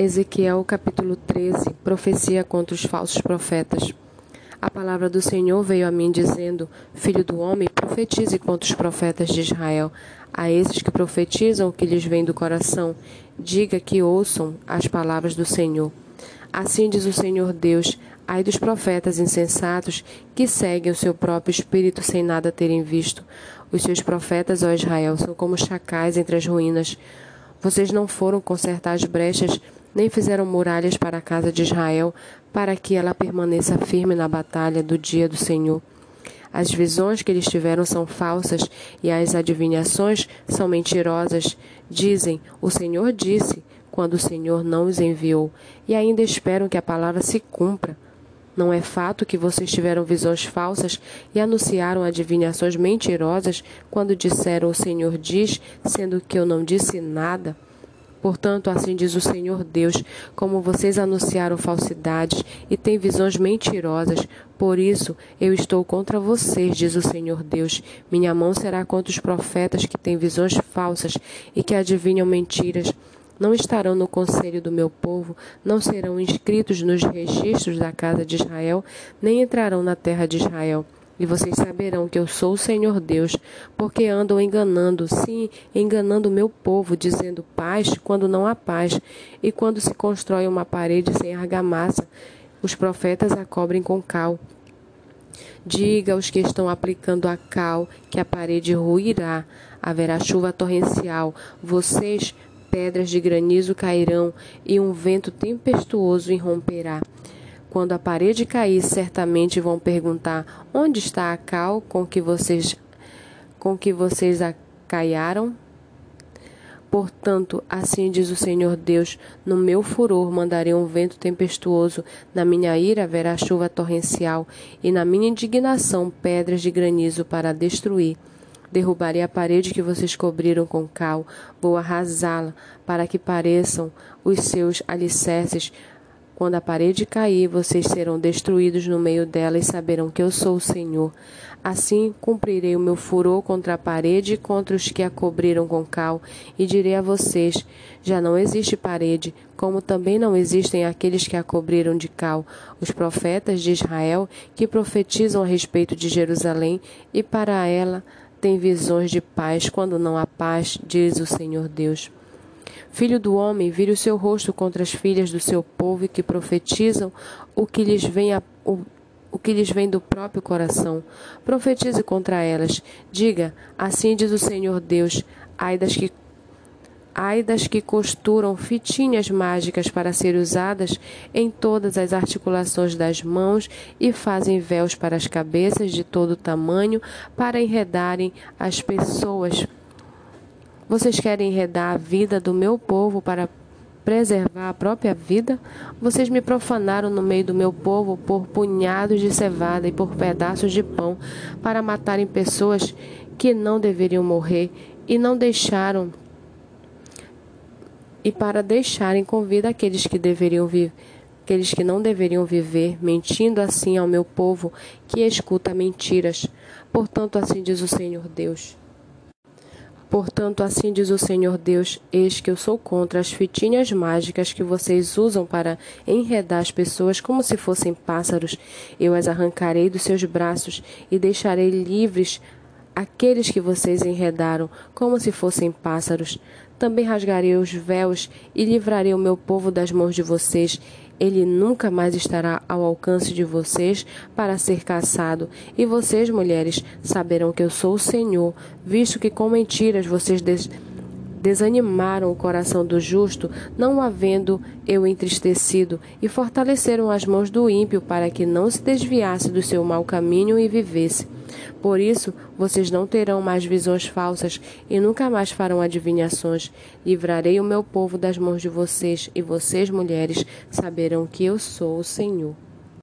Ezequiel capítulo 13 Profecia contra os falsos profetas. A palavra do Senhor veio a mim dizendo: Filho do homem, profetize contra os profetas de Israel. A esses que profetizam o que lhes vem do coração, diga que ouçam as palavras do Senhor. Assim diz o Senhor Deus: Ai dos profetas insensatos que seguem o seu próprio espírito sem nada terem visto. Os seus profetas, ó Israel, são como chacais entre as ruínas. Vocês não foram consertar as brechas nem fizeram muralhas para a casa de Israel, para que ela permaneça firme na batalha do dia do Senhor. As visões que eles tiveram são falsas e as adivinhações são mentirosas. Dizem: O Senhor disse, quando o Senhor não os enviou, e ainda esperam que a palavra se cumpra. Não é fato que vocês tiveram visões falsas e anunciaram adivinhações mentirosas quando disseram: O Senhor diz, sendo que eu não disse nada? Portanto, assim diz o Senhor Deus: como vocês anunciaram falsidades e têm visões mentirosas, por isso eu estou contra vocês, diz o Senhor Deus. Minha mão será contra os profetas que têm visões falsas e que adivinham mentiras. Não estarão no conselho do meu povo, não serão inscritos nos registros da casa de Israel, nem entrarão na terra de Israel. E vocês saberão que eu sou o Senhor Deus, porque andam enganando, sim, enganando o meu povo, dizendo paz quando não há paz, e quando se constrói uma parede sem argamassa, os profetas a cobrem com cal. Diga aos que estão aplicando a cal que a parede ruirá, haverá chuva torrencial, vocês, pedras de granizo cairão, e um vento tempestuoso irromperá. Quando a parede cair, certamente vão perguntar: onde está a cal com que vocês com que vocês a caiaram? Portanto, assim diz o Senhor Deus: no meu furor mandarei um vento tempestuoso, na minha ira haverá chuva torrencial, e na minha indignação pedras de granizo para destruir. Derrubarei a parede que vocês cobriram com cal, vou arrasá-la, para que pareçam os seus alicerces quando a parede cair, vocês serão destruídos no meio dela e saberão que eu sou o Senhor. Assim cumprirei o meu furor contra a parede e contra os que a cobriram com cal, e direi a vocês: já não existe parede, como também não existem aqueles que a cobriram de cal, os profetas de Israel que profetizam a respeito de Jerusalém, e para ela têm visões de paz quando não há paz, diz o Senhor Deus. Filho do homem, vire o seu rosto contra as filhas do seu povo que profetizam o que lhes vem a, o, o que lhes vem do próprio coração. Profetize contra elas. Diga: Assim diz o Senhor Deus: Ai das que ai das que costuram fitinhas mágicas para serem usadas em todas as articulações das mãos e fazem véus para as cabeças de todo tamanho para enredarem as pessoas vocês querem enredar a vida do meu povo para preservar a própria vida? Vocês me profanaram no meio do meu povo por punhados de cevada e por pedaços de pão, para matarem pessoas que não deveriam morrer e não deixaram e para deixarem com vida aqueles que deveriam viver aqueles que não deveriam viver, mentindo assim ao meu povo que escuta mentiras. Portanto, assim diz o Senhor Deus. Portanto, assim diz o Senhor Deus: Eis que eu sou contra as fitinhas mágicas que vocês usam para enredar as pessoas como se fossem pássaros. Eu as arrancarei dos seus braços e deixarei livres aqueles que vocês enredaram, como se fossem pássaros. Também rasgarei os véus e livrarei o meu povo das mãos de vocês ele nunca mais estará ao alcance de vocês para ser caçado, e vocês, mulheres, saberão que eu sou o Senhor, visto que com mentiras vocês des desanimaram o coração do justo, não havendo eu entristecido, e fortaleceram as mãos do ímpio para que não se desviasse do seu mau caminho e vivesse. Por isso, vocês não terão mais visões falsas e nunca mais farão adivinhações. Livrarei o meu povo das mãos de vocês, e vocês, mulheres, saberão que eu sou o Senhor.